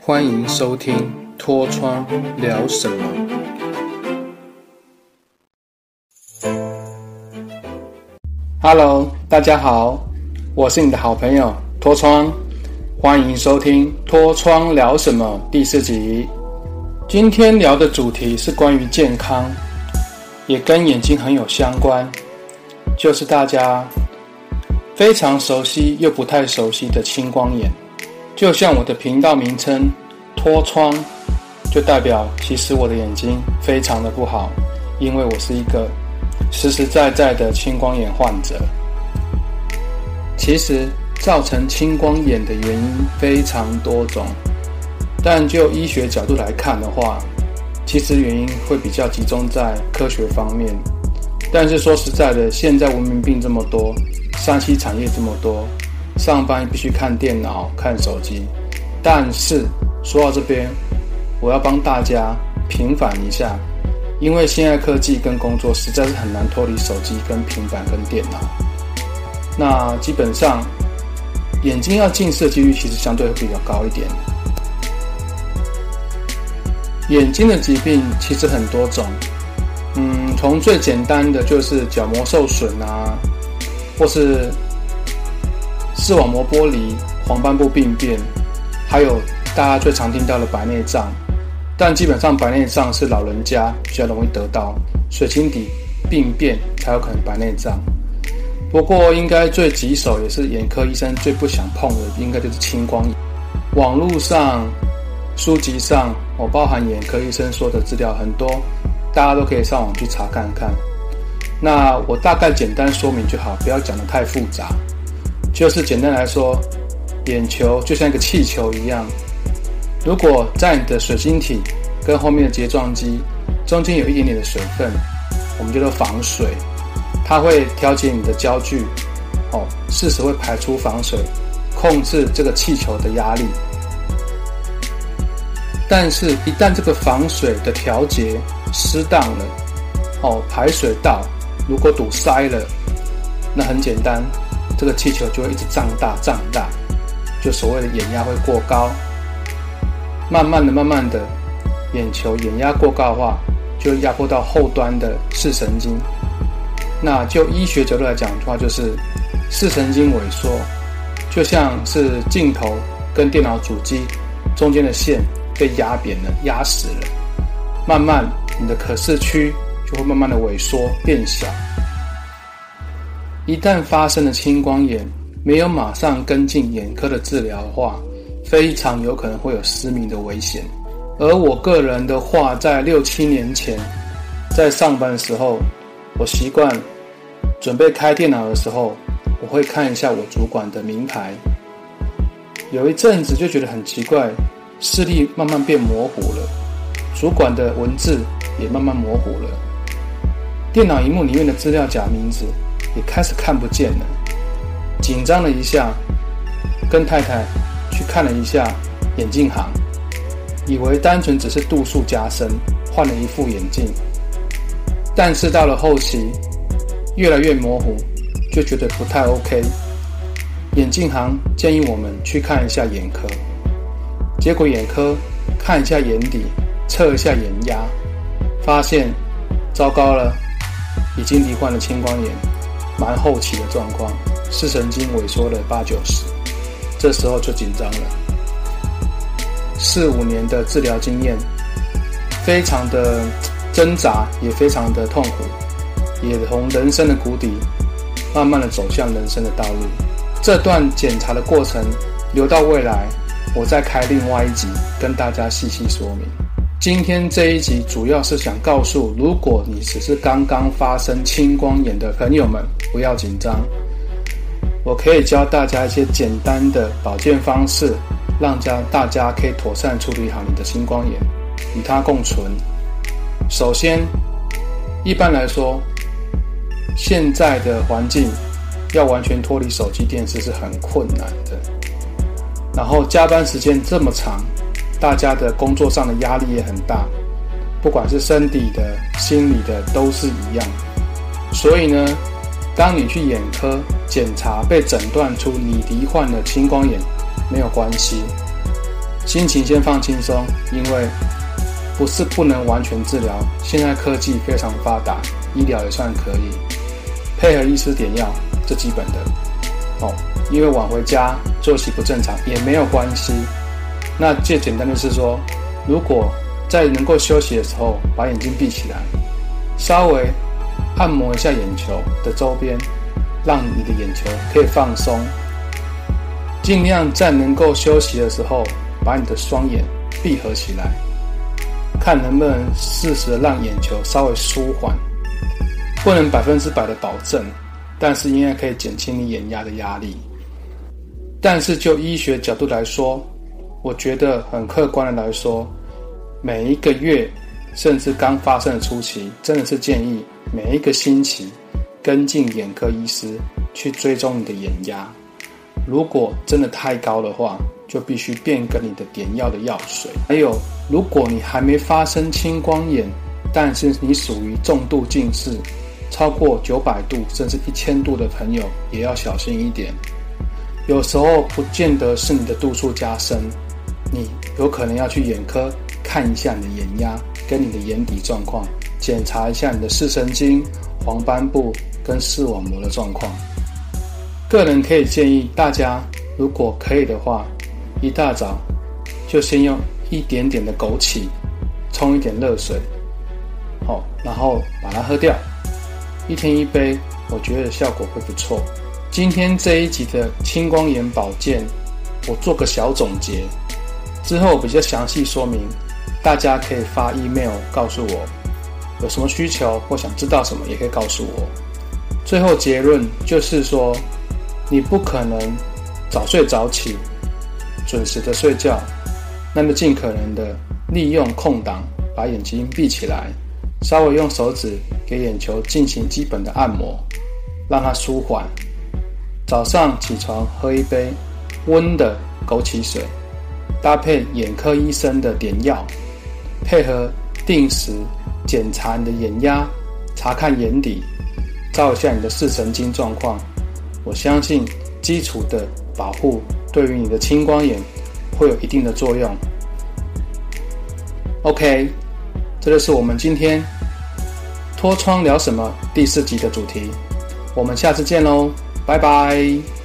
欢迎收听《脱窗聊什么》。Hello，大家好，我是你的好朋友脱窗，欢迎收听《脱窗聊什么》第四集。今天聊的主题是关于健康，也跟眼睛很有相关，就是大家非常熟悉又不太熟悉的青光眼。就像我的频道名称“脱窗”，就代表其实我的眼睛非常的不好，因为我是一个。实实在在的青光眼患者，其实造成青光眼的原因非常多种，但就医学角度来看的话，其实原因会比较集中在科学方面。但是说实在的，现在文明病这么多，山西产业这么多，上班必须看电脑、看手机。但是说到这边，我要帮大家平反一下。因为现在科技跟工作实在是很难脱离手机、跟平板、跟电脑。那基本上眼睛要近视的几率其实相对会比较高一点。眼睛的疾病其实很多种，嗯，从最简单的就是角膜受损啊，或是视网膜剥离、黄斑部病变，还有大家最常听到的白内障。但基本上白内障是老人家比较容易得到，水晶体病变才有可能白内障。不过应该最棘手也是眼科医生最不想碰的，应该就是青光眼。网络上、书籍上，我包含眼科医生说的资料很多，大家都可以上网去查看看。那我大概简单说明就好，不要讲得太复杂。就是简单来说，眼球就像一个气球一样。如果在你的水晶体跟后面的睫状肌中间有一点点的水分，我们叫做防水，它会调节你的焦距，哦，适时会排出防水，控制这个气球的压力。但是，一旦这个防水的调节失当了，哦，排水道如果堵塞了，那很简单，这个气球就会一直胀大胀大，就所谓的眼压会过高。慢慢的、慢慢的，眼球眼压过高的话，就压迫到后端的视神经。那就医学角度来讲的话，就是视神经萎缩，就像是镜头跟电脑主机中间的线被压扁了、压死了。慢慢，你的可视区就会慢慢的萎缩变小。一旦发生了青光眼，没有马上跟进眼科的治疗的话，非常有可能会有失明的危险，而我个人的话，在六七年前，在上班的时候，我习惯准备开电脑的时候，我会看一下我主管的名牌。有一阵子就觉得很奇怪，视力慢慢变模糊了，主管的文字也慢慢模糊了，电脑荧幕里面的资料夹名字也开始看不见了，紧张了一下，跟太太。去看了一下眼镜行，以为单纯只是度数加深，换了一副眼镜。但是到了后期，越来越模糊，就觉得不太 OK。眼镜行建议我们去看一下眼科，结果眼科看一下眼底，测一下眼压，发现糟糕了，已经罹患了青光眼，蛮后期的状况，视神经萎缩了八九十。这时候就紧张了，四五年的治疗经验，非常的挣扎，也非常的痛苦，也从人生的谷底，慢慢的走向人生的道路。这段检查的过程，留到未来，我再开另外一集跟大家细细说明。今天这一集主要是想告诉，如果你只是刚刚发生青光眼的朋友们，不要紧张。我可以教大家一些简单的保健方式，让家大家可以妥善处理好你的青光眼，与它共存。首先，一般来说，现在的环境要完全脱离手机、电视是很困难的。然后加班时间这么长，大家的工作上的压力也很大，不管是身体的、心理的都是一样。所以呢。当你去眼科检查，被诊断出你罹患了青光眼，没有关系，心情先放轻松，因为不是不能完全治疗。现在科技非常发达，医疗也算可以，配合医师点药，这基本的哦。因为晚回家作息不正常也没有关系。那最简单的是说，如果在能够休息的时候，把眼睛闭起来，稍微按摩一下眼球的周边，让你的眼球可以放松。尽量在能够休息的时候。把你的双眼闭合起来，看能不能适时的让眼球稍微舒缓，不能百分之百的保证，但是应该可以减轻你眼压的压力。但是就医学角度来说，我觉得很客观的来说，每一个月甚至刚发生的初期，真的是建议每一个星期跟进眼科医师去追踪你的眼压。如果真的太高的话，就必须变更你的点药的药水。还有，如果你还没发生青光眼，但是你属于重度近视，超过九百度甚至一千度的朋友，也要小心一点。有时候不见得是你的度数加深，你有可能要去眼科看一下你的眼压跟你的眼底状况，检查一下你的视神经、黄斑部跟视网膜的状况。个人可以建议大家，如果可以的话，一大早就先用一点点的枸杞冲一点热水，好，然后把它喝掉，一天一杯，我觉得效果会不错。今天这一集的青光眼保健，我做个小总结，之后比较详细说明，大家可以发 email 告诉我有什么需求或想知道什么，也可以告诉我。最后结论就是说。你不可能早睡早起，准时的睡觉，那么尽可能的利用空档，把眼睛闭起来，稍微用手指给眼球进行基本的按摩，让它舒缓。早上起床喝一杯温的枸杞水，搭配眼科医生的点药，配合定时检查你的眼压，查看眼底，照一下你的视神经状况。我相信基础的保护对于你的青光眼会有一定的作用。OK，这就是我们今天脱窗聊什么第四集的主题。我们下次见喽，拜拜。